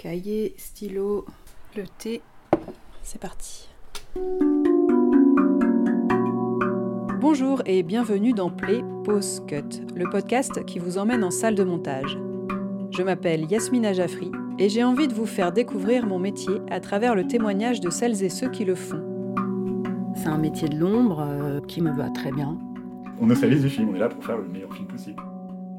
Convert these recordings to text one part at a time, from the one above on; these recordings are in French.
Cahier, stylo, le thé. C'est parti. Bonjour et bienvenue dans Play Pause Cut, le podcast qui vous emmène en salle de montage. Je m'appelle Yasmina Jaffri et j'ai envie de vous faire découvrir mon métier à travers le témoignage de celles et ceux qui le font. C'est un métier de l'ombre euh, qui me va très bien. On neutralise du film, on est là pour faire le meilleur film possible.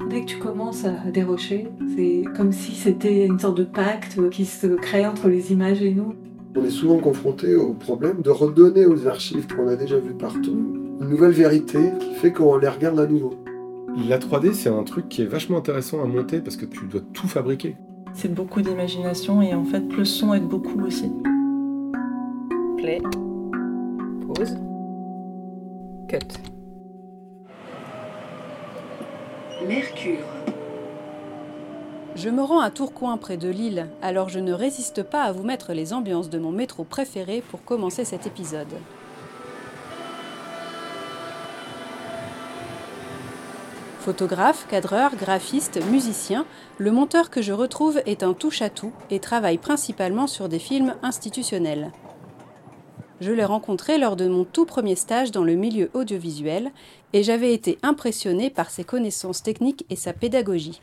Dès que tu commences à dérocher, c'est comme si c'était une sorte de pacte qui se crée entre les images et nous. On est souvent confronté au problème de redonner aux archives qu'on a déjà vues partout une nouvelle vérité qui fait qu'on les regarde à nouveau. La 3D, c'est un truc qui est vachement intéressant à monter parce que tu dois tout fabriquer. C'est beaucoup d'imagination et en fait, le son aide beaucoup aussi. Play. Pause. Cut. Mercure. Je me rends à Tourcoing près de Lille, alors je ne résiste pas à vous mettre les ambiances de mon métro préféré pour commencer cet épisode. Photographe, cadreur, graphiste, musicien, le monteur que je retrouve est un touche-à-tout et travaille principalement sur des films institutionnels. Je l'ai rencontré lors de mon tout premier stage dans le milieu audiovisuel et j'avais été impressionnée par ses connaissances techniques et sa pédagogie.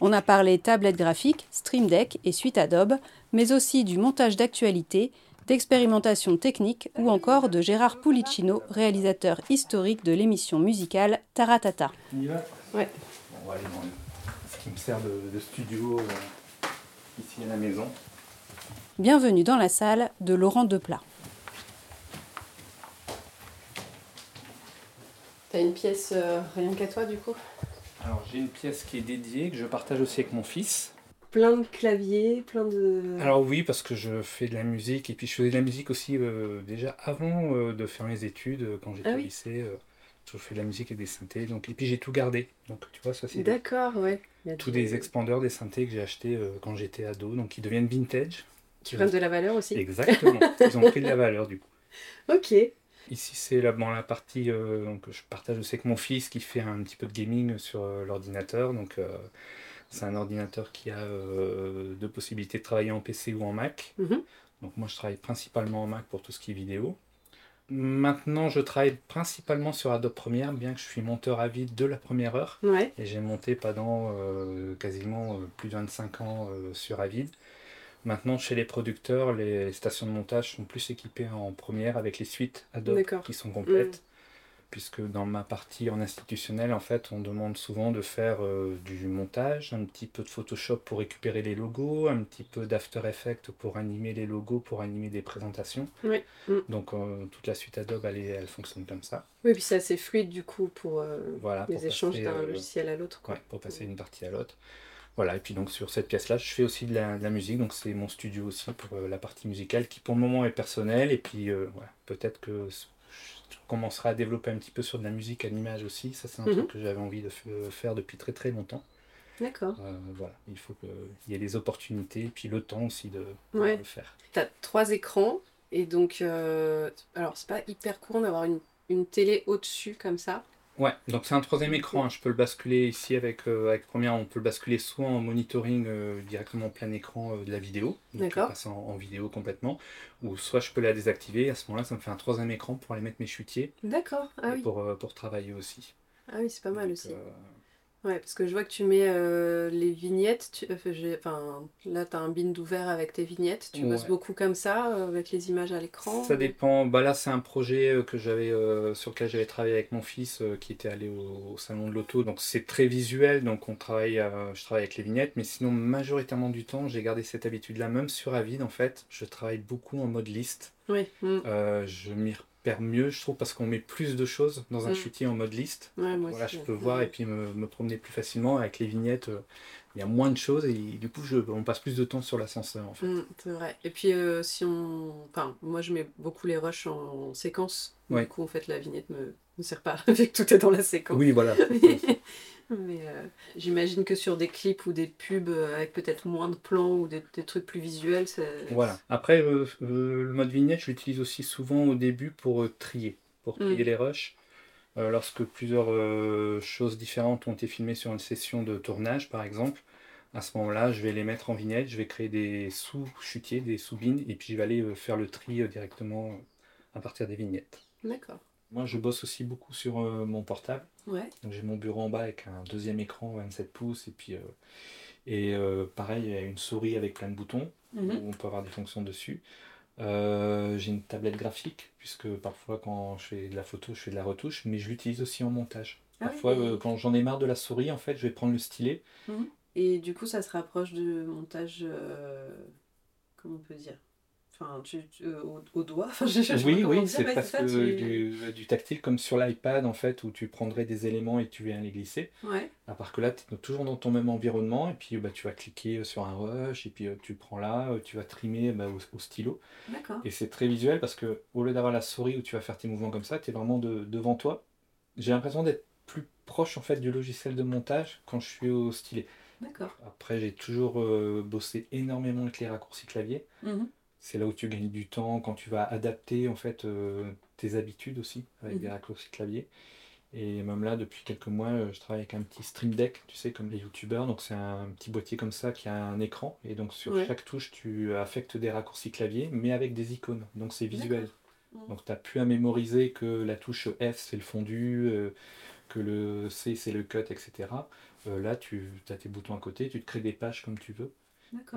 On a parlé tablette graphique, Stream Deck et suite Adobe, mais aussi du montage d'actualité, d'expérimentation technique ou encore de Gérard Pulicino, réalisateur historique de l'émission musicale Taratata. On y va? Ouais. On va aller dans le- ce qui me sert de, de studio euh, ici à la maison. Bienvenue dans la salle de Laurent Deplat. T'as une pièce euh, rien qu'à toi du coup Alors j'ai une pièce qui est dédiée, que je partage aussi avec mon fils. Plein de claviers, plein de... Alors oui, parce que je fais de la musique, et puis je faisais de la musique aussi euh, déjà avant euh, de faire mes études, quand j'étais Ah au oui. lycée. euh, je fais de la musique et des synthés, donc, et puis j'ai tout gardé. Donc tu vois, ça c'est D'accord, ouais. Tous des- des expandeurs, des synthés que j'ai achetés euh, quand j'étais ado, donc qui deviennent vintage. Qui prennent de la valeur aussi. Exactement, ils ont pris de la valeur du coup. Ok. Ici, c'est la, bon, la partie euh, donc, je partage aussi avec mon fils qui fait un petit peu de gaming sur euh, l'ordinateur. Donc, euh, c'est un ordinateur qui a euh, deux possibilités de travailler en PC ou en Mac. Mhm. Donc, moi, je travaille principalement en Mac pour tout ce qui est vidéo. Maintenant, je travaille principalement sur Adobe Premiere, bien que je suis monteur à vide de la première heure. Ouais. Et j'ai monté pendant euh, quasiment euh, plus de 25 ans euh, sur Avid. Maintenant, chez les producteurs, les stations de montage sont plus équipées en première avec les suites Adobe qui sont complètes. Puisque dans ma partie en institutionnel, en fait, on demande souvent de faire euh, du montage, un petit peu de Photoshop pour récupérer les logos, un petit peu d'After Effects pour animer les logos, pour animer des présentations. Oui. Mm. Donc, euh, toute la suite Adobe, elle, fonctionne comme ça. Oui, puis c'est assez fluide du coup pour euh, Voilà. pour les échanges passer, d'un logiciel à l'autre. Ouais, pour passer d'une partie à l'autre. Voilà, et puis donc sur cette pièce-là, je fais aussi de la, de la musique, donc c'est mon studio aussi pour euh, la partie musicale qui pour le moment est personnelle, et puis euh, voilà, peut-être que je commencerai à développer un petit peu sur de la musique à l'image aussi, ça c'est un Mhm. truc que j'avais envie de f- faire depuis très très longtemps. D'accord. Euh, voilà, il faut qu'il y ait les opportunités, et puis le temps aussi de, Ouais. le faire. T'as trois écrans et donc, euh, alors c'est pas hyper courant d'avoir une, une télé au-dessus comme ça. Ouais, donc c'est un troisième écran, hein, je peux le basculer ici avec, euh, avec Premiere, on peut le basculer soit en monitoring euh, directement en plein écran euh, de la vidéo, donc passe en, en vidéo complètement, ou soit je peux la désactiver, à ce moment-là ça me fait un troisième écran pour aller mettre mes chutiers D'accord. Ah oui. pour, pour travailler aussi. Ah oui, c'est pas mal Donc, aussi. Euh, Ouais, parce que je vois que tu mets euh, les vignettes. Tu... Enfin, j'ai- enfin, là, t'as un bind ouvert avec tes vignettes. Tu bosses Ouais. beaucoup comme ça, euh, avec les images à l'écran. Ça dépend. Bah là, c'est un projet euh, que j'avais euh, sur lequel j'avais travaillé avec mon fils euh, qui était allé au, au salon de l'auto. Donc c'est très visuel. Donc on travaille, euh, je travaille avec les vignettes, mais sinon majoritairement du temps, j'ai gardé cette habitude-là. Même sur Avid, en fait, je travaille beaucoup en mode liste. Oui. mm. Euh, je m'y repère mieux, je trouve, parce qu'on met plus de choses dans un Mm. chutier en mode liste. Ouais, moi Voilà, aussi, je peux ouais. voir et puis me, me promener plus facilement. Avec les vignettes, euh, il y a moins de choses et du coup, je, on passe plus de temps sur l'ascenseur en fait. Mm, c'est vrai. Et puis, euh, si on. Enfin, moi, je mets beaucoup les rushs en, séquence. Ouais. Du coup, en fait, la vignette me, me sert pas, vu que tout est dans la séquence. Oui, voilà. Mais euh, j'imagine que sur des clips ou des pubs euh, avec peut-être moins de plans ou des, des trucs plus visuels. Voilà. Après, euh, euh, le mode vignette, je l'utilise aussi souvent au début pour trier, pour trier Mm. les rushs. Lorsque plusieurs choses différentes ont été filmées sur une session de tournage, par exemple, À ce moment-là, je vais les mettre en vignette, je vais créer des sous-chutiers, des sous-bines, et puis je vais aller faire le tri directement à partir des vignettes. D'accord. Moi, je bosse aussi beaucoup sur euh, mon portable. Ouais. Donc, j'ai mon bureau en bas avec un deuxième écran 27 pouces, et puis euh, et euh, pareil, il y a une souris avec plein de boutons Mhm. où on peut avoir des fonctions dessus. J'ai une tablette graphique, puisque parfois quand je fais de la photo, je fais de la retouche, mais je l'utilise aussi en montage. Ah Parfois, oui. quand j'en ai marre de la souris, en fait, je vais prendre le stylet. Et du coup, ça se rapproche du montage. comment on peut dire? Enfin, tu, tu- euh, au, au doigt Enfin, je pas Oui, oui, c'est ouais, presque tu- du, du tactile, comme sur l'iPad, en fait, où tu prendrais des éléments et tu viens les glisser. Ouais, À part que là, tu es toujours dans ton même environnement, et puis bah, tu vas cliquer sur un rush, et puis euh, tu prends là, euh, tu vas trimer bah, au, au stylo. d'accord. Et c'est très visuel parce que au lieu d'avoir la souris où tu vas faire tes mouvements comme ça, tu es vraiment de- devant toi. J'ai l'impression d'être plus proche en fait du logiciel de montage quand je suis au stylet. D'accord. Après, j'ai toujours euh, bossé énormément avec les raccourcis clavier. Mhm. C'est là où tu gagnes du temps quand tu vas adapter en fait euh, tes habitudes aussi avec des Mhm. raccourcis clavier. Et même là, depuis quelques mois, euh, je travaille avec un petit Stream Deck, tu sais, comme les youtubeurs. Donc c'est un petit boîtier comme ça qui a un écran. Et donc sur Ouais. chaque touche, tu affectes des raccourcis clavier, mais avec des icônes. Donc c'est visuel. D'accord. Donc tu n'as plus à mémoriser que la touche F c'est le fondu, euh, que le C c'est le cut, etc. Euh, là, tu as tes boutons à côté, tu te crées des pages comme tu veux.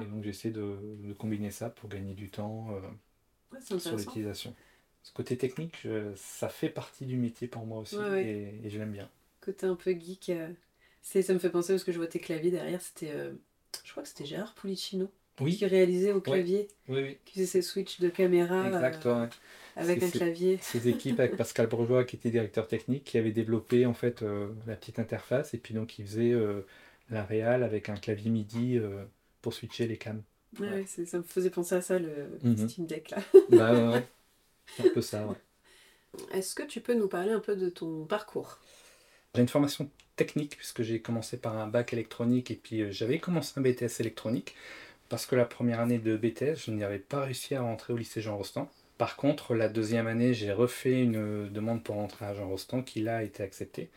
Et donc j'essaie de, de combiner ça pour gagner du temps euh, Ouais, sur l'utilisation. Ce côté technique, je- ça fait partie du métier pour moi aussi Ouais. Et, et je l'aime bien. Côté un peu geek. euh, c'est, ça me fait penser parce que je vois tes claviers derrière. C'était. euh, je crois que c'était Gérard Pulicino Oui, qui réalisait au clavier, oui, oui. qui faisait ses switches de caméra Exact. euh, ouais. avec un clavier. Ces équipes avec Pascal Bourgeois qui était directeur technique, qui avait développé en fait euh, la petite interface et puis donc il faisait euh, la réal avec un clavier MIDI pour switcher les cams. Ouais, ça me faisait penser à ça, le Mhm. Steam Deck là. Bah ouais, ouais. C'est un peu ça. ouais. Est-ce que tu peux nous parler un peu de ton parcours? J'ai une formation technique puisque j'ai commencé par un bac électronique et puis euh, j'avais commencé un BTS électronique parce que la première année de BTS, je n'y avais pas réussi à rentrer au lycée Jean Rostand. Par contre, la deuxième année, j'ai refait une euh, demande pour rentrer à Jean Rostand qui là a été acceptée.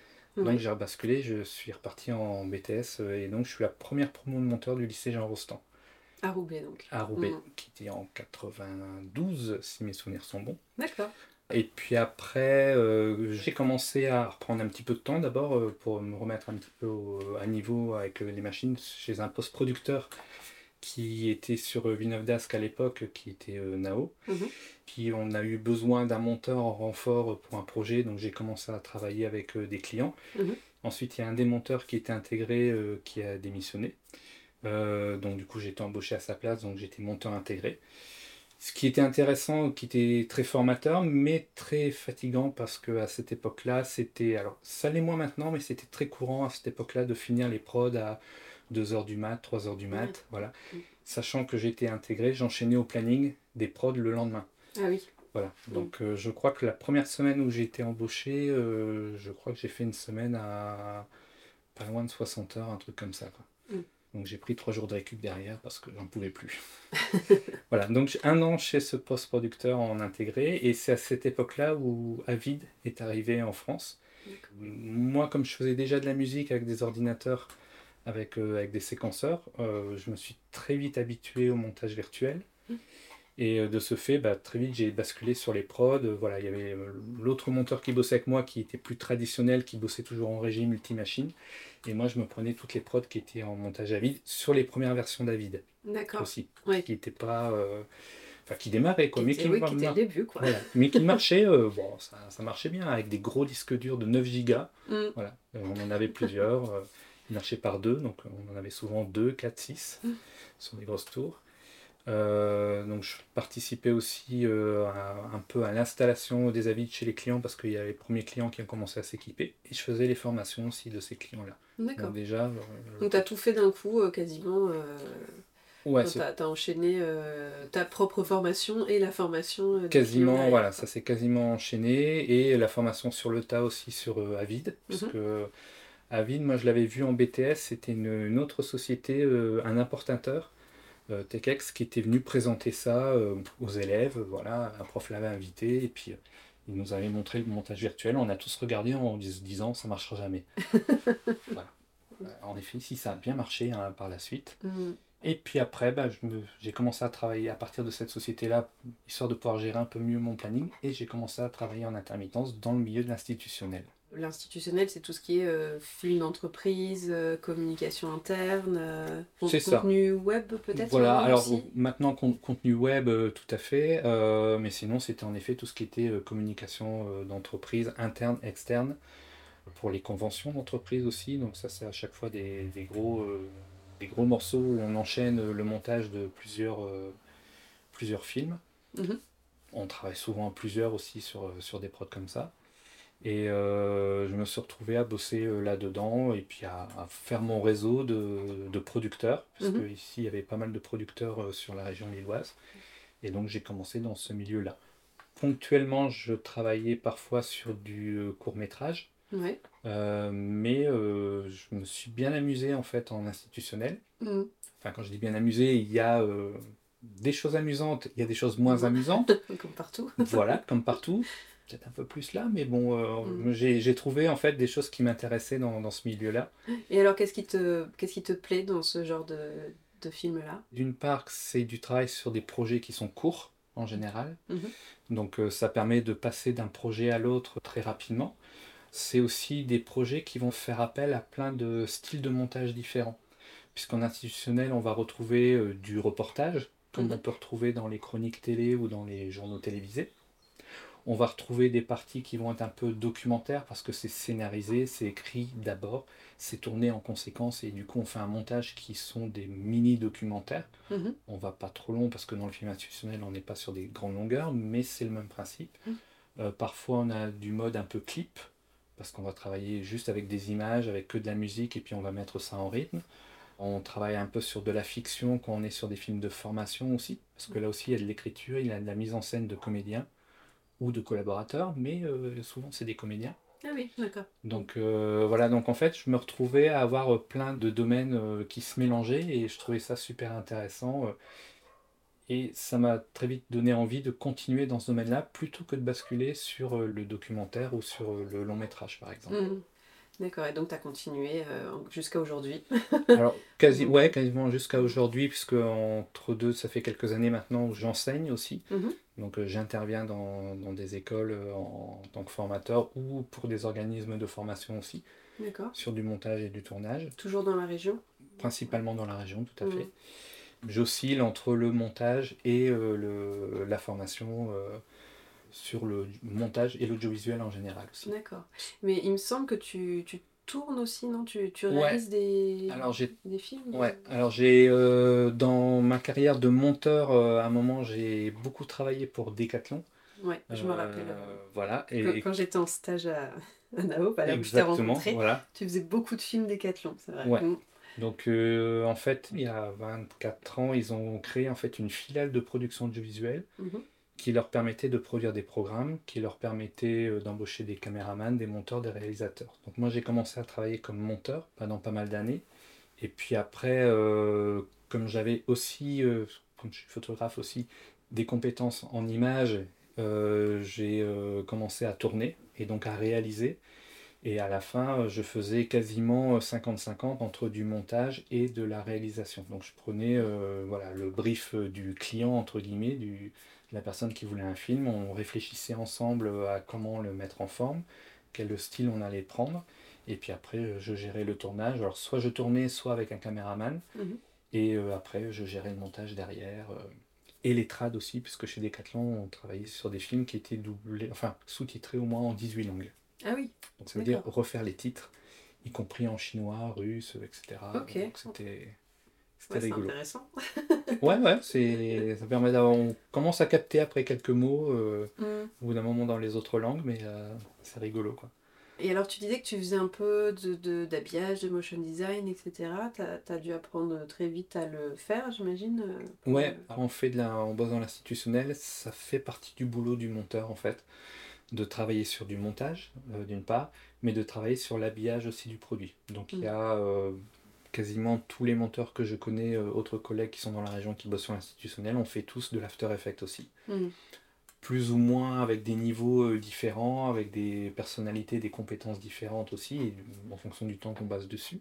Donc j'ai rebasculé, je suis reparti en BTS euh, et donc je suis la première promo de monteur du lycée Jean Rostand À Roubaix donc. à Roubaix, Mhm. qui était en 92 si mes souvenirs sont bons. D'accord. Et puis après, euh, j'ai commencé à reprendre un petit peu de temps d'abord euh, pour me remettre un petit peu au- à niveau avec les machines chez un post-producteur qui était sur Villeneuve d'Ascq à l'époque, qui était euh, Nao. Mhm. Puis on a eu besoin d'un monteur en renfort pour un projet, donc j'ai commencé à travailler avec euh, des clients. Mhm. Ensuite, il y a un des monteurs qui était intégré euh, qui a démissionné. Donc du coup, j'ai été embauché à sa place, donc j'étais monteur intégré. Ce qui était intéressant, qui était très formateur, mais très fatigant parce que à cette époque-là, c'était. Alors, ça l'est moins maintenant, mais c'était très courant à cette époque-là de finir les prods à 2h du mat, 3h du mat, Ouais. voilà. Mm. Sachant que j'étais intégré, j'enchaînais au planning des prods le lendemain. Ah oui. Voilà. Donc, euh, je crois que la première semaine où j'ai été embauché, euh, je crois que j'ai fait une semaine à pas loin de 60 heures, un truc comme ça. quoi. Mm. Donc, j'ai pris trois jours de récup derrière parce que j'en pouvais plus. voilà. Donc, un an chez ce post-producteur en intégré et c'est à cette époque-là où Avid est arrivé en France. Moi, comme je faisais déjà de la musique avec des ordinateurs, avec, euh, avec des séquenceurs, euh, je me suis très vite habitué au montage virtuel. Mm. Et euh, de ce fait, bah, très vite, j'ai basculé sur les prods. Voilà, il y avait l'autre monteur qui bossait avec moi, qui était plus traditionnel, qui bossait toujours en régie multimachine. Et moi, je me prenais toutes les prods qui étaient en montage à vide sur les premières versions d'Avid D'accord. aussi, Ouais. qui n'étaient pas, enfin, qui démarraient quoi, mais Qui oui, qui était le début quoi. voilà. mais qui marchaient. euh, bon, ça, ça marchait bien avec des gros disques durs de 9 gigas. Mm. Voilà, Euh, on en avait plusieurs. euh, marchaient par deux, donc on en avait souvent deux, quatre, six Mm. sur des grosses tours. Euh, donc je participais aussi euh, à- un peu à l'installation des avis chez les clients parce qu'il y a les premiers clients qui ont commencé à s'équiper et je faisais les formations aussi de ces clients-là. D'accord. Donc déjà, euh, Donc t'as tout fait d'un coup euh, quasiment. ouais, t'as, t'as enchaîné ta propre formation et la formation. quasiment, voilà, ça s'est quasiment enchaîné et la formation sur le tas aussi sur Avid, parce Mhm. que Avid, moi je l'avais vu en BTS, c'était une, une autre société, euh, un importateur, euh, TechEx, qui était venu présenter ça euh, aux élèves, voilà, un prof l'avait invité et puis euh, il nous avait montré le montage virtuel, on a tous regardé en se disant ça marchera jamais. voilà. En effet, si ça a bien marché hein, par la suite. Mhm. Et puis après, bah, j'ai commencé à travailler à partir de cette société-là, histoire de pouvoir gérer un peu mieux mon planning, et j'ai commencé à travailler en intermittence dans le milieu de l'institutionnel. L'institutionnel, c'est tout ce qui est euh, film d'entreprise, euh, communication interne, euh, ça. contenu web peut-être Voilà, euh, alors maintenant con- contenu web, tout à fait, mais sinon c'était en effet tout ce qui était communication d'entreprise, interne, externe, pour les conventions d'entreprise aussi, donc ça c'est à chaque fois des, des gros, des gros morceaux où on enchaîne le montage de plusieurs, plusieurs films. Mhm. On travaille souvent à plusieurs aussi sur, sur des prods comme ça. Et euh, je me suis retrouvé à bosser euh, là-dedans et puis à, à faire mon réseau de, de producteurs, parce que ici il y avait pas mal de producteurs euh, sur la région lilloise. Et donc j'ai commencé dans ce milieu-là. Ponctuellement, je travaillais parfois sur du court métrage, Ouais. euh, mais euh, je me suis bien amusé en fait en institutionnel. Mhm. Enfin, quand je dis bien amusé, il y a euh, des choses amusantes, il y a des choses moins amusantes. Comme partout. voilà, comme partout. Peut-être un peu plus là, mais bon, euh, Mm. j'ai trouvé en fait des choses qui m'intéressaient dans, dans ce milieu-là. Et alors, qu'est-ce qui te, qu'est-ce qui te plaît dans ce genre de, de film-là? D'une part, c'est du travail sur des projets qui sont courts en général. Mhm. Donc euh, ça permet de passer d'un projet à l'autre très rapidement. C'est aussi des projets qui vont faire appel à plein de styles de montage différents. Puisqu'en institutionnel, on va retrouver euh, du reportage, comme Mhm. on peut retrouver dans les chroniques télé ou dans les journaux télévisés. On va retrouver des parties qui vont être un peu documentaires parce que c'est scénarisé, c'est écrit d'abord, c'est tourné en conséquence et du coup on fait un montage qui sont des mini-documentaires. Mhm. On va pas trop long parce que dans le film institutionnel on n'est pas sur des grandes longueurs, mais c'est le même principe. Mhm. Euh, parfois on a du mode un peu clip parce qu'on va travailler juste avec des images, avec que de la musique et puis on va mettre ça en rythme. On travaille un peu sur de la fiction quand on est sur des films de formation aussi, parce que là aussi il y a de l'écriture, il y a de la mise en scène de comédiens ou de collaborateurs, mais euh, souvent c'est des comédiens. Ah oui, d'accord. Donc euh, voilà, donc en fait je me retrouvais à avoir euh, plein de domaines euh, qui se mélangeaient et je trouvais ça super intéressant. euh, et ça m'a très vite donné envie de continuer dans ce domaine-là plutôt que de basculer sur le documentaire ou sur le long métrage par exemple. Mhm. D'accord, et donc tu as continué jusqu'à aujourd'hui. Alors, quasi, ouais, quasiment jusqu'à aujourd'hui, puisque entre deux, ça fait quelques années maintenant où j'enseigne aussi. Mhm. Donc, euh, j'interviens dans, dans des écoles euh, en, tant que formateur ou pour des organismes de formation aussi, D'accord. sur du montage et du tournage, Toujours dans la région? Principalement dans la région, tout à Mhm. fait. J'oscille entre le montage et euh, le, la formation euh, sur le montage et l'audiovisuel en général aussi. D'accord. Mais il me semble que tu, tu tournes aussi, non? Tu, tu Ouais. réalises des, Alors, des films? Ouais, alors j'ai euh, dans ma carrière de monteur, euh, à un moment j'ai beaucoup travaillé pour Decathlon. Ouais, je me Euh, rappelle. Voilà, et Quand, quand j'étais en stage à, à Naop, à là où je t'ai exactement, voilà. tu faisais beaucoup de films Décathlon, c'est vrai. Ouais. Mm. Donc euh, en fait, il y a 24 ans, ils ont créé en fait une filiale de production audiovisuelle Mhm. Qui leur permettait de produire des programmes, qui leur permettait euh, d'embaucher des caméramans, des monteurs, des réalisateurs. Donc moi j'ai commencé à travailler comme monteur pendant pas mal d'années. Et puis après, euh, comme j'avais aussi, euh, comme je suis photographe aussi, des compétences en images, j'ai commencé à tourner et donc à réaliser. Et à la fin, euh, je faisais quasiment euh, 50-50 entre du montage et de la réalisation. Donc je prenais euh, voilà, le brief euh, du client, entre guillemets, du, de la personne qui voulait un film. On réfléchissait ensemble euh, à comment le mettre en forme, quel style on allait prendre. Et puis après, euh, je gérais le tournage. Alors soit je tournais, soit avec un caméraman. Mhm. Et euh, après, je gérais le montage derrière. euh, et les trades aussi, puisque chez Decathlon, on travaillait sur des films qui étaient doublés, enfin sous-titrés au moins en 18 langues. Ah oui, Donc ça veut dire refaire les titres, y compris en chinois, russe, etc. Ok. Donc c'était c'était Ouais, c'est rigolo. intéressant. Ouais, ouais, c'est ça permet d'avoir. On commence à capter après quelques mots euh, Mm. au bout d'un moment dans les autres langues, mais euh, c'est rigolo quoi. Et alors, tu disais que tu faisais un peu de, de- d'habillage, de, motion design, etc. Tu as, dû apprendre très vite à le faire, j'imagine euh, Ouais, on fait de la, on bosse dans l'institutionnel, ça fait partie du boulot du monteur en fait, de travailler sur du montage euh, d'une part, mais de travailler sur l'habillage aussi du produit. Donc il y a euh, quasiment tous les monteurs que je connais, euh, autres collègues qui sont dans la région qui bossent sur l'institutionnel, on fait tous de l'After Effects aussi. Mm. Plus ou moins avec des niveaux différents, avec des personnalités, des compétences différentes aussi, et en fonction du temps qu'on base dessus.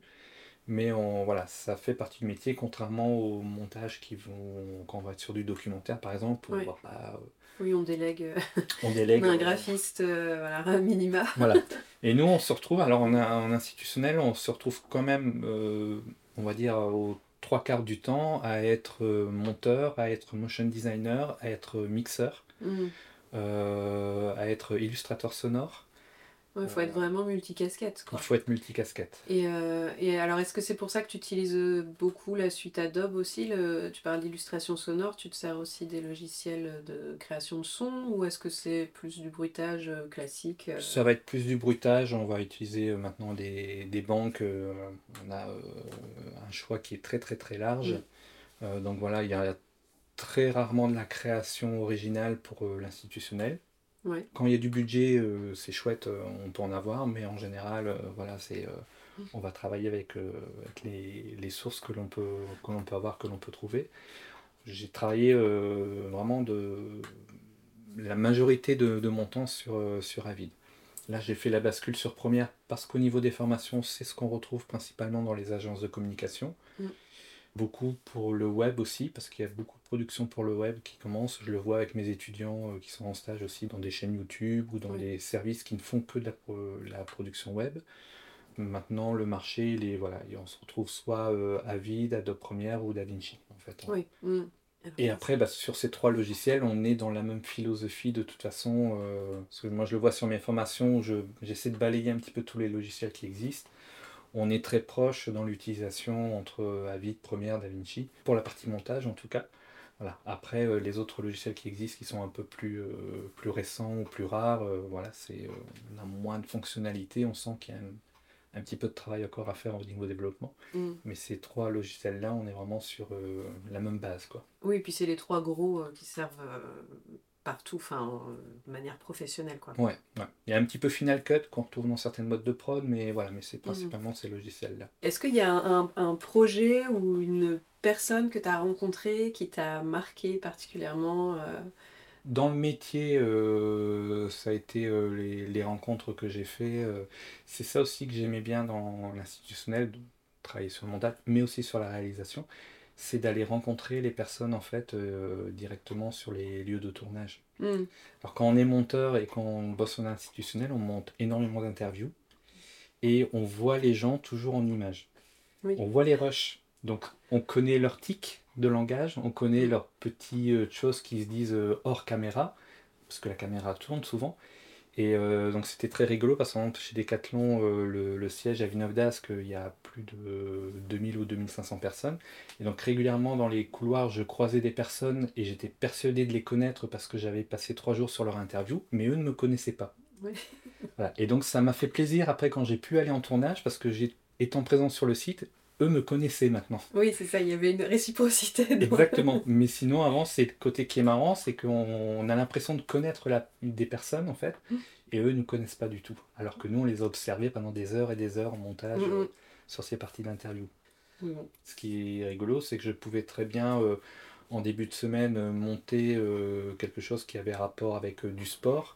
Mais on, voilà, ça fait partie du métier, contrairement aux montages qui vont, quand on va être sur du documentaire par exemple, on Oui. pas, euh, on délègue euh, on délègue. un euh, graphiste, euh, voilà, minima. Voilà. Et nous, on se retrouve, alors en, en institutionnel, on se retrouve quand même, euh, on va dire, aux trois quarts du temps à être monteur, à être motion designer, à être mixeur, Mm. euh, à être illustrateur sonore. Il faut être vraiment multicasquette. Quoi. Il faut être multicasquette. Et, euh, et alors, est-ce que c'est pour ça que tu utilises beaucoup la suite Adobe aussi le, Tu parles d'illustration sonore, tu te sers aussi des logiciels de création de son ou est-ce que c'est plus du bruitage euh, classique euh? Ça va être plus du bruitage, on va utiliser euh, maintenant des, des banques, euh, on a euh, un choix qui est très très très large. Euh, donc voilà, il y a très rarement de la création originale pour euh, l'institutionnel. Ouais. Quand il y a du budget, euh, c'est chouette, euh, on peut en avoir, mais en général, euh, voilà, c'est, on va travailler avec, avec les, les sources que l'on peut, que l'on peut avoir, que l'on peut trouver. J'ai travaillé vraiment de la majorité de, de mon temps sur, sur Avid. Là, j'ai fait la bascule sur Première parce qu'au niveau des formations, c'est ce qu'on retrouve principalement dans les agences de communication. Mm. Beaucoup pour le web aussi, parce qu'il y a beaucoup de productions pour le web qui commencent. Je le vois avec mes étudiants euh, qui sont en stage aussi dans des chaînes YouTube ou dans Oui. des services qui ne font que de la, pro- la production web. Maintenant, le marché, il est, voilà, on se retrouve soit euh, Avid, Adobe Premiere ou DaVinci. En fait. Oui. Mm. Et après, bah, sur ces trois logiciels, on est dans la même philosophie de toute façon. euh, parce que moi, je le vois sur mes formations, je- j'essaie de balayer un petit peu tous les logiciels qui existent. On est très proche dans l'utilisation entre Avid, Premiere, DaVinci, pour la partie montage en tout cas. Voilà. Après, euh, les autres logiciels qui existent, qui sont un peu plus, euh, plus récents ou plus rares, euh, voilà, c'est, on a moins de fonctionnalités. On sent qu'il y a un, un petit peu de travail encore à faire au niveau développement. Mm. Mais ces trois logiciels-là, on est vraiment sur la même base. Quoi. Oui, et puis c'est les trois gros qui servent partout, enfin, de manière professionnelle. Quoi. Ouais, ouais. Il y a un petit peu Final Cut qu'on retrouve dans certaines modes de prod, mais voilà, mais c'est principalement ces logiciels-là. Est-ce qu'il y a un, un projet ou une personne que tu as rencontrée qui t'a marqué particulièrement euh, Dans le métier, euh, ça a été euh, les, les rencontres que j'ai fait. c'est ça aussi que j'aimais bien dans l'institutionnel, travailler sur le montage, mais aussi sur la réalisation. C'est d'aller rencontrer les personnes en fait euh, directement sur les lieux de tournage. hmm, Alors quand on est monteur et qu'on bosse en institutionnel, on monte énormément d'interviews et on voit les gens toujours en images. Oui. On voit les rushs. Donc on connaît leurs tics de langage, on connaît leurs petites euh, choses qui se disent euh, hors caméra, parce que la caméra tourne souvent. Et euh, donc c'était très rigolo parce que chez Decathlon, euh, le, le siège à Villeneuve d'Ascq, il y a plus de 2000 ou 2500 personnes. Et donc régulièrement dans les couloirs, je croisais des personnes et j'étais persuadé de les connaître parce que j'avais passé trois jours sur leur interview, mais eux ne me connaissaient pas. Oui. Voilà. Et donc ça m'a fait plaisir après quand j'ai pu aller en tournage parce que j'ai étant présent sur le site, eux me connaissaient maintenant. Oui, c'est ça, il y avait une réciprocité. Exactement. Mais sinon, avant, c'est le côté qui est marrant, c'est qu'on on a l'impression de connaître la, des personnes, en fait, et eux ne nous connaissent pas du tout. Alors que nous, on les a observés pendant des heures et des heures en montage Mhm. euh, sur ces parties d'interview. Mm. Ce qui est rigolo, c'est que je pouvais très bien, euh, en début de semaine, euh, monter euh, quelque chose qui avait rapport avec du sport,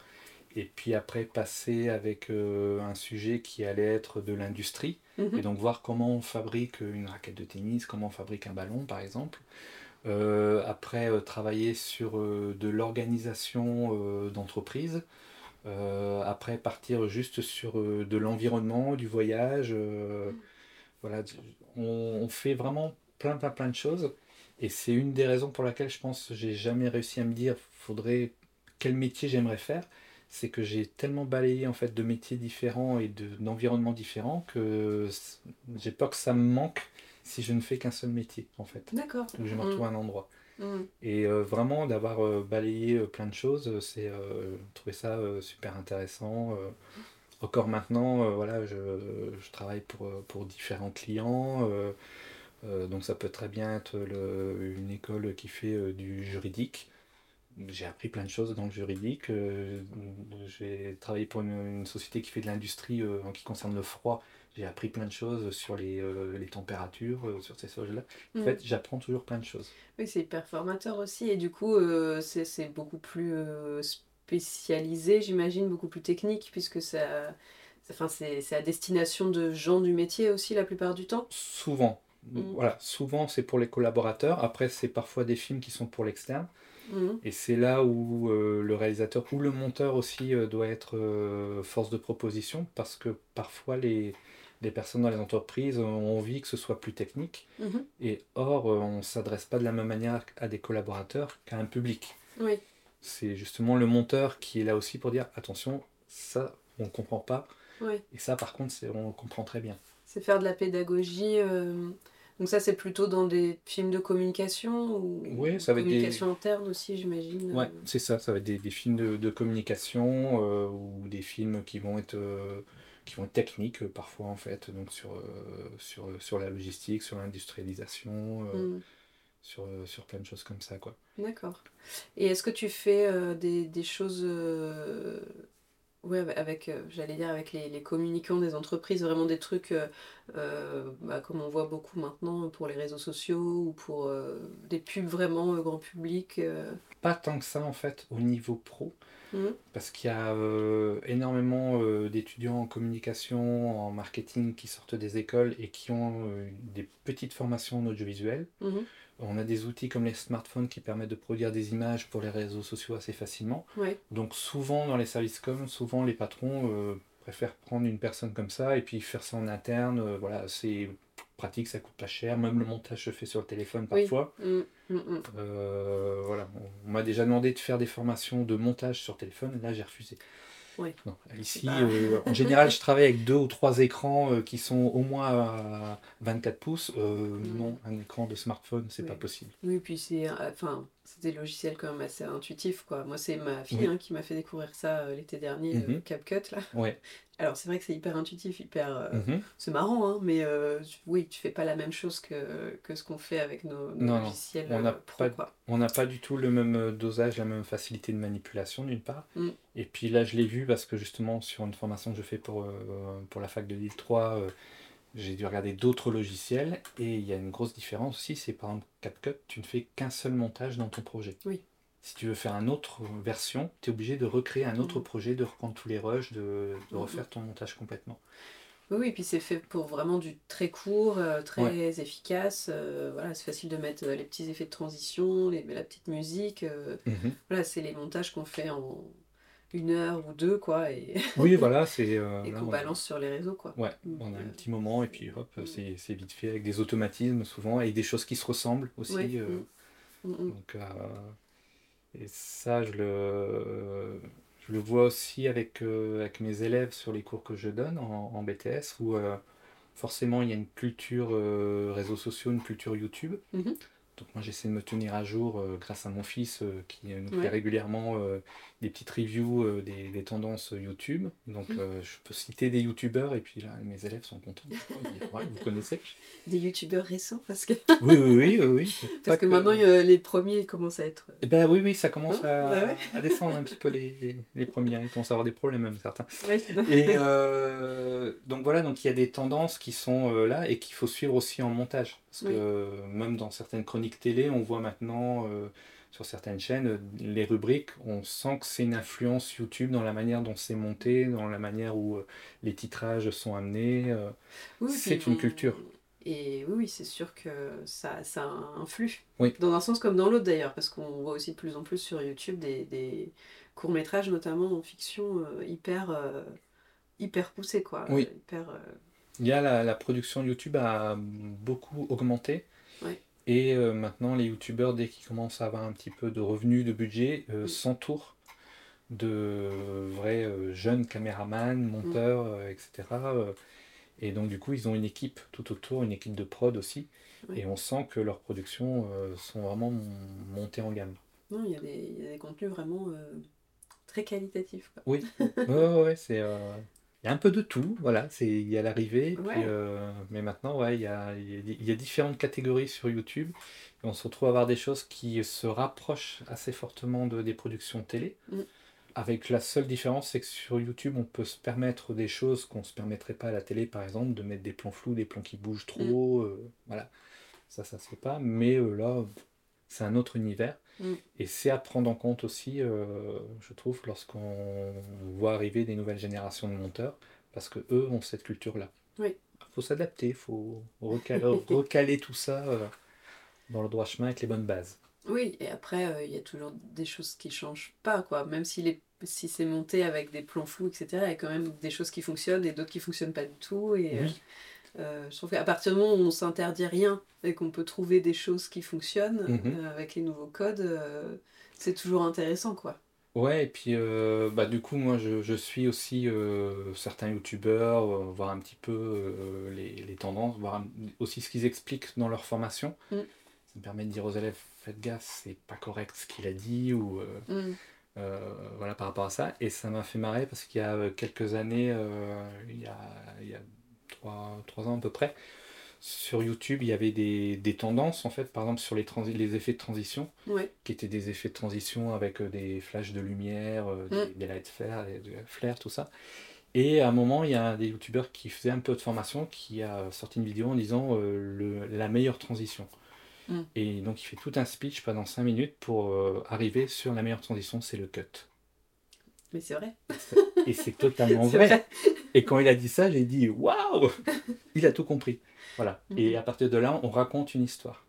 et puis après passer avec euh, un sujet qui allait être de l'industrie, Mhm. et donc voir comment on fabrique une raquette de tennis, comment on fabrique un ballon par exemple. Euh, après, euh, travailler sur euh, de l'organisation euh, d'entreprise. Euh, après, partir juste sur euh, de l'environnement, du voyage. euh, voilà, on, on fait vraiment plein, plein, plein de choses. Et c'est une des raisons pour laquelle je pense que j'ai jamais réussi à me dire faudrait quel métier j'aimerais faire. C'est que j'ai tellement balayé en fait de métiers différents et de- d'environnements différents que j'ai peur que ça me manque si je ne fais qu'un seul métier en fait. D'accord. Que je me Mm. retrouve à un endroit. Mm. Et euh, vraiment d'avoir euh, balayé euh, plein de choses, c'est trouver ça super intéressant. encore maintenant, voilà, je, je travaille pour, pour différents clients. donc ça peut très bien être le- une école qui fait du juridique. J'ai appris plein de choses dans le juridique. euh, j'ai travaillé pour une, une société qui fait de l'industrie euh, en qui concerne le froid. J'ai appris plein de choses sur les, euh, les températures, sur ces choses-là. En Mm. fait, j'apprends toujours plein de choses. Oui, c'est hyper formateur aussi. Et du coup, c'est beaucoup plus spécialisé, j'imagine, beaucoup plus technique, puisque ça, Enfin, c'est c'est à destination de gens du métier aussi la plupart du temps Souvent. Mm. Voilà, souvent c'est pour les collaborateurs. Après, c'est parfois des films qui sont pour l'externe. Mhm. Et c'est là où euh, le réalisateur ou le monteur aussi euh, doit être euh, force de proposition parce que parfois les, les personnes dans les entreprises ont envie que ce soit plus technique. Mhm. Et or, on ne s'adresse pas de la même manière à des collaborateurs qu'à un public. Oui. C'est justement le monteur qui est là aussi pour dire attention, ça on ne comprend pas. Et ça par contre, on comprend très bien. C'est faire de la pédagogie. Donc ça, c'est plutôt dans des films de communication ou Oui, ça va être des- communication interne aussi, j'imagine. Ouais, euh. c'est ça, ça va être des, des films de, de communication euh, ou des films qui vont être, euh, qui vont être techniques parfois en fait, donc sur, euh, sur, sur la logistique, sur l'industrialisation, euh, Mm. sur, sur plein de choses comme ça quoi. D'accord. Et est-ce que tu fais des, des choses euh, ouais, avec, euh, j'allais dire, avec les, les communicants des entreprises, vraiment des trucs euh, euh, bah, comme on voit beaucoup maintenant pour les réseaux sociaux ou pour des pubs vraiment grand public. Pas tant que ça en fait au niveau pro, Mhm. parce qu'il y a énormément d'étudiants en communication, en marketing qui sortent des écoles et qui ont des petites formations en audiovisuel. Mhm. On a des outils comme les smartphones qui permettent de produire des images pour les réseaux sociaux assez facilement. Ouais. Donc souvent dans les services com, souvent les patrons euh, préfèrent prendre une personne comme ça et puis faire ça en interne. euh, voilà, c'est pratique, ça coûte pas cher. Même le montage se fait sur le téléphone parfois. Mm, mm, mm. Euh, voilà, on, on m'a déjà demandé de faire des formations de montage sur téléphone. Là, j'ai refusé. Non, ici, pas- euh, en général, je travaille avec deux ou trois écrans euh, qui sont au moins à 24 pouces. Euh, Non, un écran de smartphone, c'est. Oui. pas possible. Oui, puis c'est enfin, c'est des logiciels quand même assez intuitifs quoi. Moi, c'est ma fille Oui. hein, qui m'a fait découvrir ça l'été dernier, Mhm. CapCut là. Ouais. Alors, c'est vrai que c'est hyper intuitif, hyper euh, Mhm. C'est marrant, hein, mais euh, tu- oui, tu fais pas la même chose que, que ce qu'on fait avec nos, nos Non, non, logiciels on n'a euh, pro, pas- quoi. On n'a pas du tout le même euh, dosage, la même facilité de manipulation d'une part. Mm. Et puis là, je l'ai vu parce que justement, sur une formation que je fais pour, euh, pour la fac de Lille 3, euh, j'ai dû regarder d'autres logiciels. Et il y a une grosse différence aussi, c'est par exemple CapCut, tu ne fais qu'un seul montage dans ton projet. Oui. Si tu veux faire une autre version, tu es obligé de recréer un autre Mm. projet, de reprendre tous les rushs, de, de Mm, refaire ton montage complètement. Oui, oui, puis c'est fait pour vraiment du très court, euh, très Ouais. efficace. euh, voilà, c'est facile de mettre euh, les petits effets de transition, les, la petite musique. euh, Mhm. voilà, c'est les montages qu'on fait en une heure ou deux, quoi, et, Oui, voilà, c'est... euh, et là, qu'on on- balance sur les réseaux, quoi. Ouais, Donc, on a un petit moment et puis hop, Mm. c'est c'est vite fait avec des automatismes souvent et des choses qui se ressemblent aussi. Ouais, mm, mm. donc, et ça, je le, je le vois aussi avec, euh, avec mes élèves sur les cours que je donne en, en BTS où euh, forcément il y a une culture euh, réseaux sociaux, une culture YouTube. Mhm. Donc moi j'essaie de me tenir à jour euh, grâce à mon fils euh, qui nous Ouais. fait régulièrement euh, des petites reviews euh, des, des tendances YouTube. Donc Mhm. euh, je peux citer des YouTubeurs et puis là mes élèves sont contents. Ils disent, Ouais, vous connaissez Des youtubeurs récents, parce que, Oui, oui, oui, oui. parce que maintenant, les premiers commencent à être... Eh ben oui, oui, ça commence Hein à, Bah ouais. à descendre un petit peu les, les, les premiers. Ils commencent à avoir des problèmes même certains. Ouais. Et euh, donc voilà, donc il y a des tendances qui sont là et qu'il faut suivre aussi en montage. Parce Oui. que même dans certaines chroniques télé, on voit maintenant sur certaines chaînes, euh, les rubriques, on sent que c'est une influence YouTube dans la manière dont c'est monté, dans la manière où euh, les titrages sont amenés. euh. Oui, C'est une culture. Et oui, oui, c'est sûr que ça, ça influe. Oui. Dans un sens comme dans l'autre d'ailleurs, parce qu'on voit aussi de plus en plus sur YouTube des, des courts-métrages, notamment en fiction, euh, hyper, euh, hyper poussés, quoi. Oui. Hyper, euh, Il y a la, la production YouTube a beaucoup augmenté. Ouais. Et euh, maintenant, les youtubeurs, dès qu'ils commencent à avoir un petit peu de revenus, de budget, euh, Mm. s'entourent de vrais euh, jeunes caméramans, monteurs, euh, etc. et donc, du coup, ils ont une équipe tout autour, une équipe de prod aussi. Oui. Et on sent que leurs productions euh, sont vraiment mon- montées en gamme. Non, il y, a des- il y a des contenus vraiment euh, très qualitatifs. quoi. Oui, ouais, ouais, ouais, c'est. euh, Il y a un peu de tout, voilà, c'est il y a l'arrivée, Ouais. euh, mais maintenant, ouais, il y a, il y a- différentes catégories sur YouTube, et on se retrouve à avoir des choses qui se rapprochent assez fortement de, des productions télé, Mm. avec la seule différence, c'est que sur YouTube, on peut se permettre des choses qu'on se permettrait pas à la télé, par exemple, de mettre des plans flous, des plans qui bougent trop, euh, voilà, ça, ça se fait pas, mais euh, là, c'est un autre univers. Mm. Et c'est à prendre en compte aussi, euh, je trouve, lorsqu'on voit arriver des nouvelles générations de monteurs, parce que eux ont cette culture-là. Oui. faut s'adapter, il faut recaler, recaler tout ça euh, dans le droit chemin avec les bonnes bases. Oui, et après, euh, il y a toujours des choses qui changent pas, quoi. Même si, les, si c'est monté avec des plans flous, etc., il y a quand même des choses qui fonctionnent et d'autres qui fonctionnent pas du tout. Et. Euh, je trouve qu'à partir du moment où on s'interdit rien et qu'on peut trouver des choses qui fonctionnent Mhm. euh, avec les nouveaux codes, euh, c'est toujours intéressant, quoi. Ouais, et puis bah, du coup, moi je, je suis aussi certains youtubeurs, voir un petit peu les, les tendances, voir aussi ce qu'ils expliquent dans leur formation. Mm. Ça me permet de dire aux élèves, faites gaffe, c'est pas correct ce qu'il a dit, ou Mm. euh, voilà par rapport à ça. Et ça m'a fait marrer parce qu'il y a quelques années, euh, il y a, il y a trois, trois ans à peu près, sur YouTube, il y avait des, des tendances en fait, par exemple sur les, les effets de transition Ouais. qui étaient des effets de transition avec euh, des flashs de lumière, euh, des, des lights flares, des flares, tout ça. Et à un moment, il y a un des youtubeurs qui faisait un peu de formation qui a sorti une vidéo en disant euh, le- la meilleure transition. Mm. Et donc il fait tout un speech pendant 5 minutes pour euh, arriver sur la meilleure transition, c'est le cut. Mais c'est vrai. Et c'est totalement vrai. vrai. Et quand il a dit ça, j'ai dit waouh Il a tout compris. Voilà. Mhm. Et à partir de là, on raconte une histoire.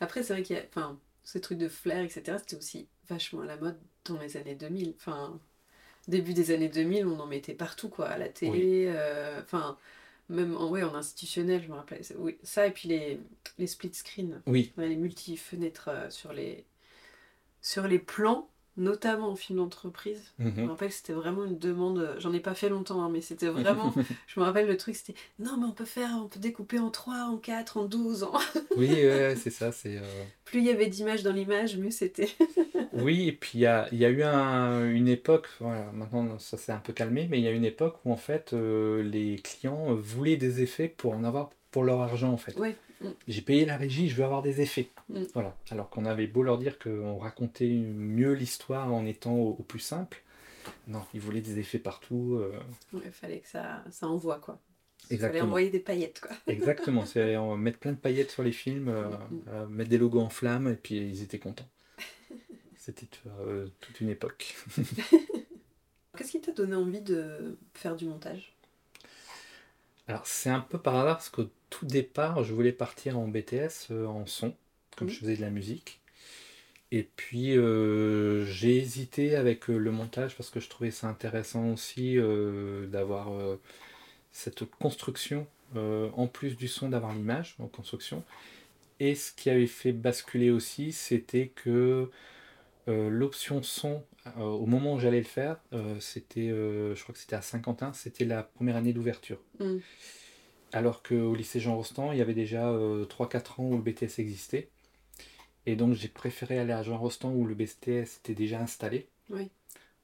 Après, c'est vrai qu'il y a. Enfin, ces trucs de flair, etc., c'était aussi vachement à la mode dans les années 2000. Enfin, début des années 2000, on en mettait partout, quoi. À la télé, euh, enfin, même en, ouais, en institutionnel, je me rappelle. Oui, ça, et puis les, les split screen, Oui, Ouais, les multi-fenêtres euh, sur les, sur les plans, notamment en film d'entreprise. Je me Mhm. rappelle que c'était vraiment une demande. J'en ai pas fait longtemps, hein, mais c'était vraiment. je me rappelle le truc, c'était non, mais on peut faire, on peut découper en 3, en 4, en 12. En... oui, ouais, c'est ça. C'est. euh, Plus il y avait d'images dans l'image, mieux c'était. Oui, et puis il y a, y a eu un- une époque, voilà, maintenant ça s'est un peu calmé, mais il y a une époque où en fait euh, les clients voulaient des effets pour en avoir pour leur argent en fait. Ouais. Mm. J'ai payé la régie, je veux avoir des effets. Mm. Voilà. Alors qu'on avait beau leur dire qu'on racontait mieux l'histoire en étant au, au plus simple. Non, ils voulaient des effets partout. euh, Il fallait que ça, ça envoie quoi. Il fallait Exactement. envoyer des paillettes quoi. Exactement, c'est euh, mettre plein de paillettes sur les films, euh, Mm. euh, mettre des logos en flammes, et puis ils étaient contents. C'était toute une époque. Qu'est-ce qui t'a donné envie de faire du montage? Alors c'est un peu par hasard parce qu'au tout départ, je voulais partir en BTS euh, en son, comme je faisais de la musique. Et puis euh, j'ai hésité avec euh, le montage parce que je trouvais ça intéressant aussi d'avoir cette construction, en plus du son, d'avoir l'image en construction. Et ce qui avait fait basculer aussi, c'était que euh, l'option son, euh, au moment où j'allais le faire, euh, c'était, je crois que c'était à Saint-Quentin, c'était la première année d'ouverture. Mm. Alors qu'au lycée Jean Rostand, il y avait déjà euh, 3-4 ans où le BTS existait. Et donc j'ai préféré aller à Jean Rostand où le BTS était déjà installé, Oui.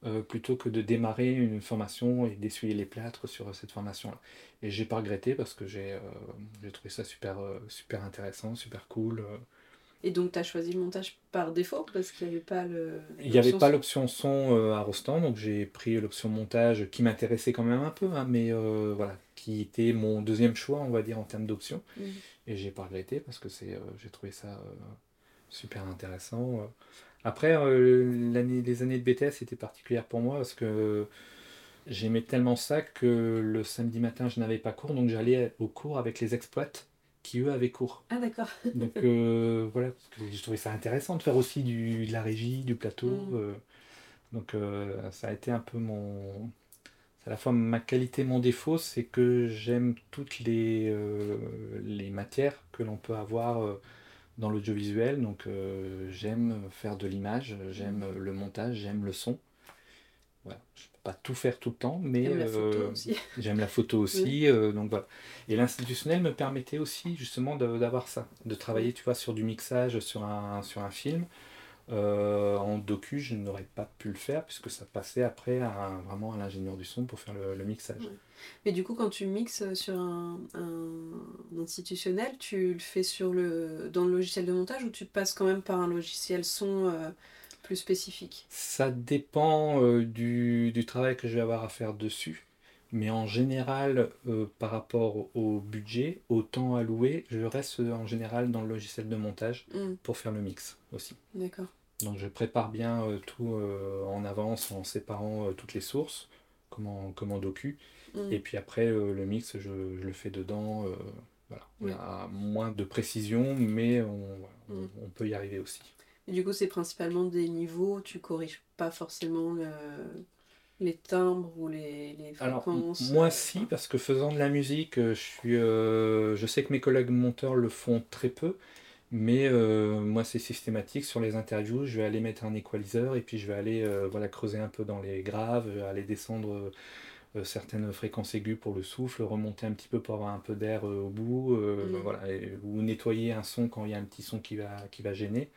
euh, plutôt que de démarrer une formation et d'essuyer les plâtres sur cette formation-là. Et j'ai pas regretté parce que j'ai euh, trouvé ça super, euh, super intéressant, super cool. Et donc t'as choisi le montage par défaut parce qu'il n'y avait pas le. Il n'y avait l'option pas son l'option son à Rostand, donc j'ai pris l'option montage qui m'intéressait quand même un peu, hein, mais euh, voilà, qui était mon deuxième choix, on va dire, en termes d'options. Mm. Et j'ai pas regretté parce que c'est, euh, j'ai trouvé ça euh, super intéressant. euh. Après, euh, l'année, les années de BTS étaient particulières pour moi parce que j'aimais tellement ça que le samedi matin, je n'avais pas cours, donc j'allais au cours avec les exploits qui, eux, avaient cours. Ah d'accord. Donc voilà, parce que je trouvais ça intéressant de faire aussi du, de la régie, du plateau. Mm. donc ça a été un peu mon... À la fois ma qualité, mon défaut, c'est que j'aime toutes les, euh, les matières que l'on peut avoir euh, dans l'audiovisuel. Donc euh, j'aime faire de l'image, j'aime le montage, j'aime le son. Voilà. Je peux pas tout faire tout le temps, mais T'aimes la photo aussi. J'aime la photo aussi, donc voilà. Et l'institutionnel me permettait aussi justement d'avoir ça, de travailler, tu vois, sur du mixage, sur un, sur un film. Euh, en docu, je n'aurais pas pu le faire puisque ça passait après à vraiment à l'ingénieur du son pour faire le, le mixage. Ouais. Mais du coup, quand tu mixes sur un, un institutionnel, tu le fais sur le, dans le logiciel de montage ou tu passes quand même par un logiciel son euh, plus spécifique? Ça dépend euh, du, du travail que je vais avoir à faire dessus. Mais en général, par rapport au budget, au temps alloué, je reste en général dans le logiciel de montage Hmm, pour faire le mix aussi. D'accord. Donc je prépare bien euh, tout euh, en avance en séparant euh, toutes les sources, comme en, comme en docu. Mm. Et puis après, le mix, je, je le fais dedans. voilà. On Oui. a moins de précision, mais on, Mm. on peut y arriver aussi. Et du coup, c'est principalement des niveaux, tu corriges pas forcément le- les timbres ou les, les Alors, fréquences. m- moi, si, parce que faisant de la musique, je suis, je sais que mes collègues monteurs le font très peu, mais euh, moi, c'est systématique. Sur les interviews, je vais aller mettre un équaliseur et puis je vais aller euh, voilà, creuser un peu dans les graves, aller descendre euh, certaines fréquences aiguës pour le souffle, remonter un petit peu pour avoir un peu d'air au bout, Mm. voilà, et- ou nettoyer un son quand il y a un petit son qui va, qui va gêner,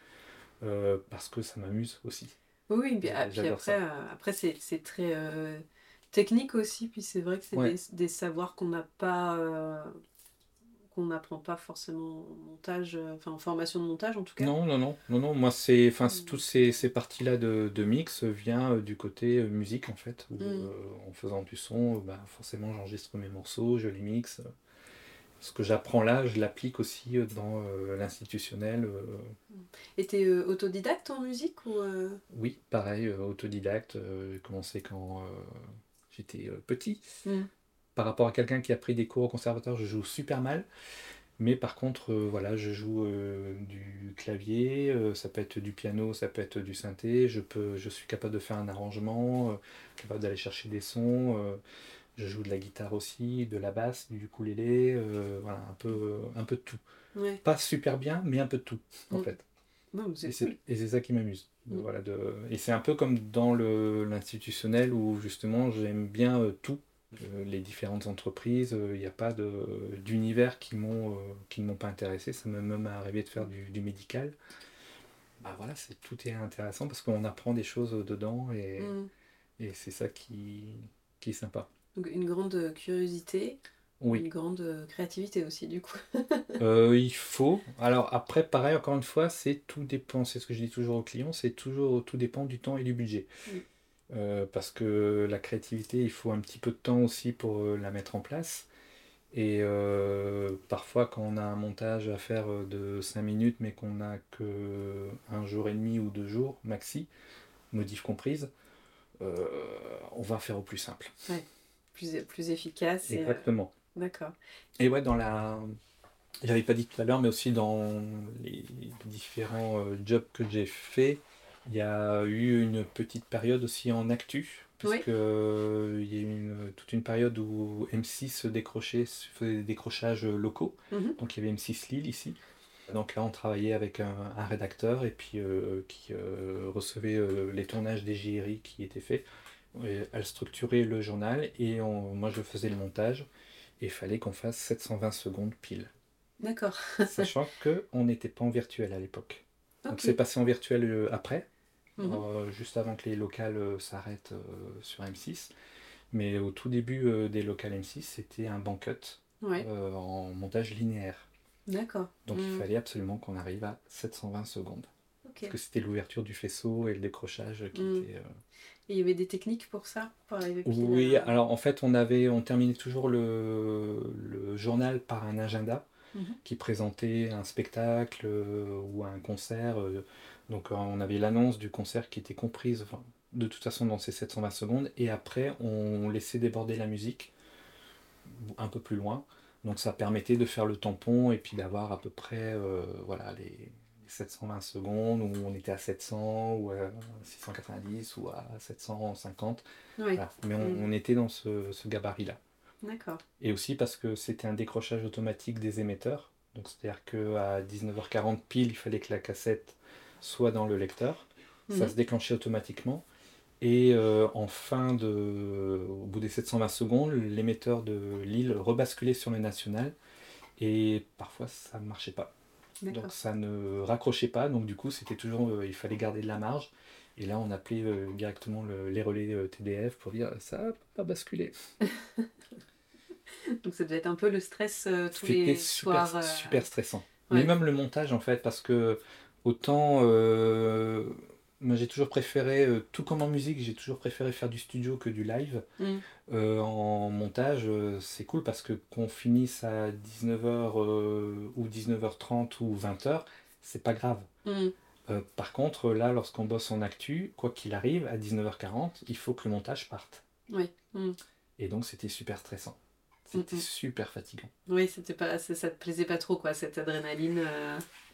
parce que ça m'amuse aussi. Oui, puis, ah, puis après, après c'est c'est très technique aussi, puis c'est vrai que c'est Ouais. des, des savoirs qu'on n'a pas, qu'on n'apprend pas forcément en montage, euh, enfin en formation de montage en tout cas. Non, non, non, non, non, moi c'est, enfin, Mm. toutes ces, ces parties-là de, de mix vient euh, du côté euh, musique en fait, où, Mm. euh, en faisant du son, euh, bah, forcément j'enregistre mes morceaux, je les mixe. Ce que j'apprends là, je l'applique aussi euh, dans euh, l'institutionnel. euh, Et t'es euh, autodidacte en musique ou euh, oui, pareil, euh, autodidacte. euh, j'ai commencé quand euh, j'étais euh, petit. Mm. Par rapport à quelqu'un qui a pris des cours au conservatoire, je joue super mal. Mais par contre, euh, voilà, je joue euh, du clavier, euh, ça peut être du piano, ça peut être du synthé. Je peux, je suis capable de faire un arrangement, capable d'aller chercher des sons. je joue de la guitare aussi, de la basse, du ukulélé, voilà, un peu, un peu de tout. Ouais. Pas super bien, mais un peu de tout, en fait. Non, Et c'est cool. ça qui m'amuse. Mm. Voilà, de... Et c'est un peu comme dans l'institutionnel où justement j'aime bien tout. Euh, les différentes entreprises, il n'y a pas d'univers qui m'ont euh, qui ne m'ont pas intéressé. Ça m'est même arrivé de faire du, du médical. Bah voilà, c'est tout est intéressant parce qu'on apprend des choses dedans et, Mm. et c'est ça qui, qui est sympa. Donc une grande curiosité, Oui. une grande créativité aussi du coup. Euh, il faut. Alors après, pareil, encore une fois, c'est tout dépend. C'est ce que je dis toujours aux clients, c'est toujours tout dépend du temps et du budget. Euh, parce que la créativité, il faut un petit peu de temps aussi pour euh, la mettre en place. Et euh, parfois, quand on a un montage à faire de 5 minutes, mais qu'on n'a que un jour et demi ou deux jours maxi, modif comprise, euh, on va faire au plus simple. plus, plus efficace. et, Exactement. D'accord. Et ouais, dans la. J'avais pas dit tout à l'heure, mais aussi dans les différents jobs que j'ai fait, il y a eu une petite période aussi en actu, Oui. puisque euh, il y a eu une- toute une période où M6 décrochait, faisait des décrochages locaux. Mhm. Donc il y avait M6 Lille ici. Donc là, on travaillait avec un, un rédacteur et puis euh, qui euh, recevait les tournages des JRI qui étaient faits. Et elle structurait le journal et on- moi je faisais le montage. Et il fallait qu'on fasse 720 secondes pile. D'accord. Sachant qu'on n'était pas en virtuel à l'époque. Donc c'est passé en virtuel après, Mhm. euh, juste avant que les locales euh, s'arrêtent euh, sur M6. Mais au tout début des locales M6, c'était un banquet Ouais, en montage linéaire. d'accord. Donc il Mm. fallait absolument qu'on arrive à 720 secondes. Parce que c'était l'ouverture du faisceau et le décrochage qui Mm. était... euh, Et il y avait des techniques pour ça, pour arriver pile Oui, à- alors en fait, on avait, on terminait toujours le, le journal par un agenda Mhm. qui présentait un spectacle euh, ou un concert. euh, donc euh, on avait l'annonce du concert qui était comprise enfin, de toute façon dans ces 720 secondes et après on laissait déborder la musique un peu plus loin. Donc ça permettait de faire le tampon et puis d'avoir à peu près euh, voilà, les, les 720 secondes où on était à 700 ou à 690 ou à 750. Oui, Voilà. Mais on, Mm. on était dans ce, ce gabarit-là. d'accord. Et aussi parce que c'était un décrochage automatique des émetteurs. Donc c'est-à-dire qu'à 19h40 pile, il fallait que la cassette soit dans le lecteur. Ça Mhm. se déclenchait automatiquement. Et euh, en fin de. Au bout des 720 secondes, l'émetteur de Lille rebasculait sur le national. Et parfois ça ne marchait pas. Donc ça ne raccrochait pas. Donc du coup, c'était toujours. euh, il fallait garder de la marge. Et là, on appelait euh, directement le- les relais TDF pour dire ça n'a pas basculé. Donc ça devait être un peu le stress tous les super, soirs. super stressant. ouais. Mais même le montage, en fait, parce que autant. euh, moi, j'ai toujours préféré, euh, tout comme en musique, j'ai toujours préféré faire du studio que du live. Mm. Euh, en montage, euh, c'est cool parce que qu'on finisse à 19h ou 19h30 ou 20h, c'est pas grave. mm, par contre, là, lorsqu'on bosse en actu, quoi qu'il arrive, à 19h40, il faut que le montage parte. Oui. mm. Et donc c'était super stressant. C'était super fatigant. Oui, c'était pas, ça, ça te plaisait pas trop, quoi, cette adrénaline.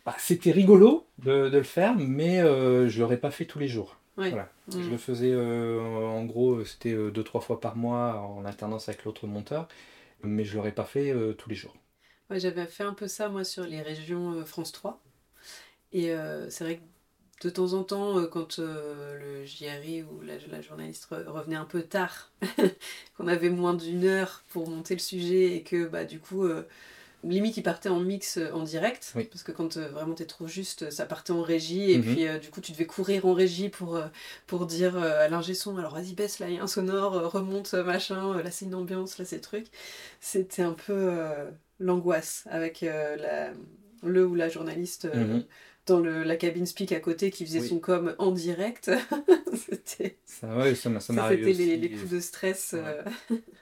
Bah, c'était rigolo de, de le faire, mais euh, je l'aurais pas fait tous les jours. Voilà. Mm. Je le faisais euh, en gros, c'était euh, deux trois fois par mois en alternance avec l'autre monteur, mais je l'aurais pas fait euh, tous les jours. Ouais, j'avais fait un peu ça, moi, sur les régions France 3. Et c'est vrai que de temps en temps, quand le JRI ou la, la journaliste re- revenait un peu tard, qu'on avait moins d'une heure pour monter le sujet et que bah, du coup, limite, il partait en mix euh, en direct. Oui. Parce que quand euh, vraiment t'es trop juste, ça partait en régie. Et Mhm. puis, euh, du coup, tu devais courir en régie pour, euh, pour dire euh, à l'ingé son alors vas-y, baisse, là, il y a un sonore, euh, remonte, euh, machin, euh, là, c'est une ambiance, là, c'est truc. C'était un peu euh, l'angoisse avec euh, la, le ou la journaliste euh, Mhm. dans le, la cabine speak à côté qui faisait Oui. son com en direct. c'était Ça, ouais, ça, c'était les, coups de stress. euh,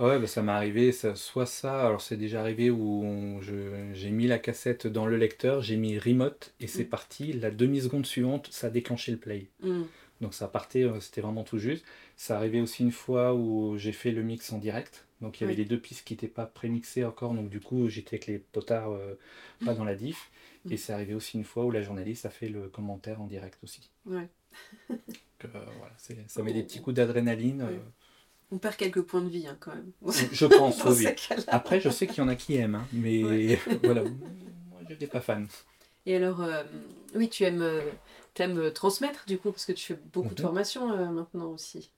Ouais, bah, ça m'est arrivé, ça, soit ça, alors c'est déjà arrivé où on- je- j'ai mis la cassette dans le lecteur, j'ai mis remote et c'est Mm. parti. La demi-seconde suivante, ça a déclenché le play. hmm. Donc ça partait, euh, c'était vraiment tout juste. Ça arrivait aussi une fois où j'ai fait le mix en direct. Donc il y avait Oui. les deux pistes qui n'étaient pas prémixées encore. Donc du coup j'étais avec les potards euh, pas dans la diff. Mm. Et c'est arrivé aussi une fois où la journaliste a fait le commentaire en direct aussi. Ouais. Donc, euh, voilà, c'est- ça met des petits coups d'adrénaline. Oui. On perd quelques points de vie hein, quand même. je pense, oui. Après je sais qu'il y en a qui aiment. hein, mais Ouais. voilà, moi je n'étais pas fan. Et alors, euh, oui, tu aimes, euh, t'aimes euh, transmettre du coup, parce que tu fais beaucoup de Mhm. formations euh, maintenant aussi.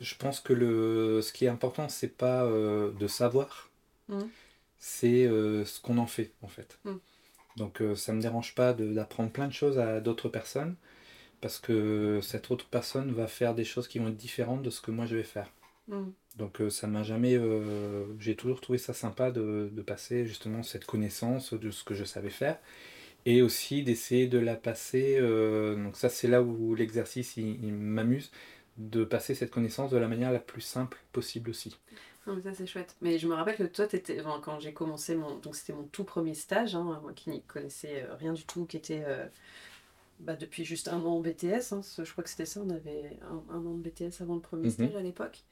Je pense que le, ce qui est important, c'est pas de savoir, Mhm. c'est ce qu'on en fait en fait. Mhm. Donc ça me dérange pas d'apprendre plein de choses à d'autres personnes, parce que cette autre personne va faire des choses qui vont être différentes de ce que moi je vais faire. Hmm. Donc euh, ça m'a jamais, euh, j'ai toujours trouvé ça sympa de, de passer justement cette connaissance de ce que je savais faire, et aussi d'essayer de la passer. euh, donc ça c'est là où l'exercice il- il m'amuse de passer cette connaissance de la manière la plus simple possible aussi. Non, mais ça c'est chouette. Mais je me rappelle que toi, enfin, quand j'ai commencé mon, donc c'était mon tout premier stage, hein, moi qui n'y connaissais rien du tout, qui était euh, bah, depuis juste un an en BTS. hein, je crois que c'était ça, on avait un, un an de BTS avant le premier Mhm. stage à l'époque.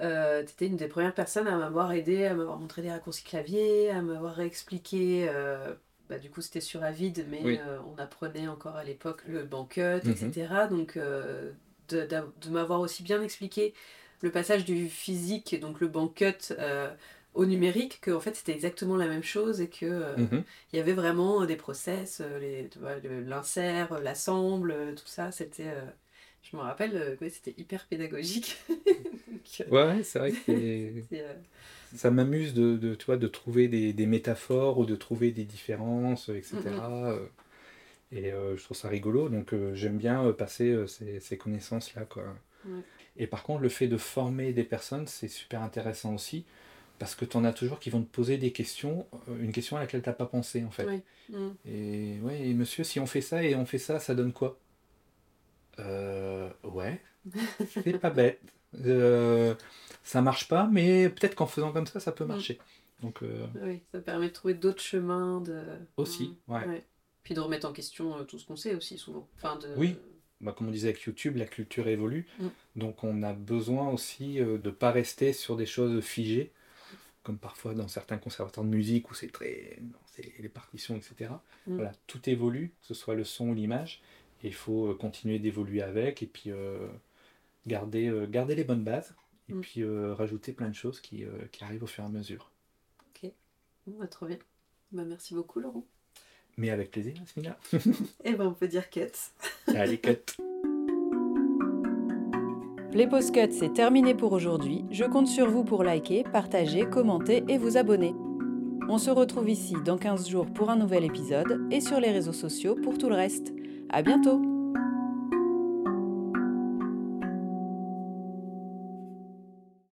Euh, t'étais une des premières personnes à m'avoir aidé, à m'avoir montré des raccourcis clavier, à m'avoir expliqué. euh, bah, du coup, c'était sur Avid, mais Oui. euh, on apprenait encore à l'époque le bancut, Mhm. etc. Donc, euh, de, m'avoir aussi bien expliqué le passage du physique, donc le bancut, au numérique, que en fait c'était exactement la même chose et que Mhm. il y avait vraiment des process, tu euh, l'assemble, tout ça. C'était, je me rappelle, euh, ouais, c'était hyper pédagogique. Donc, euh, Ouais, ouais, c'est vrai que euh, ça m'amuse de, de, tu vois, de trouver des, des métaphores ou de trouver des différences, etc. Et euh, je trouve ça rigolo, donc euh, j'aime bien euh, passer euh, ces, ces connaissances-là. quoi. Ouais. Et par contre, le fait de former des personnes, c'est super intéressant aussi, parce que tu en as toujours qui vont te poser des questions, euh, une question à laquelle tu n'as pas pensé en fait. Ouais. mm. Et ouais, et monsieur, si on fait ça et on fait ça, ça donne quoi? Euh, ouais, c'est pas bête. Euh, ça marche pas, mais peut-être qu'en faisant comme ça, ça peut Mm. marcher. Donc, euh, Oui, ça permet de trouver d'autres chemins. De... Aussi, Mm, ouais. Puis de remettre en question euh, tout ce qu'on sait aussi souvent. Enfin, de... Oui. bah, comme on disait avec YouTube, la culture évolue. Mm. Donc, on a besoin aussi de pas rester sur des choses figées, comme parfois dans certains conservateurs de musique où c'est très. non, c'est les partitions, etc. Mm. Voilà, tout évolue, que ce soit le son ou l'image. Il faut euh, continuer d'évoluer avec et puis euh, garder, euh, garder les bonnes bases et Mm. puis euh, rajouter plein de choses qui, euh, qui arrivent au fur et à mesure. Bon, bah, trop bien. Bah, merci beaucoup, Laurent. Mais avec plaisir, Asmina. Et ben, on peut dire cut. Allez, cut. Les Postcuts, c'est terminé pour aujourd'hui. Je compte sur vous pour liker, partager, commenter et vous abonner. On se retrouve ici dans 15 jours pour un nouvel épisode et sur les réseaux sociaux pour tout le reste. À bientôt!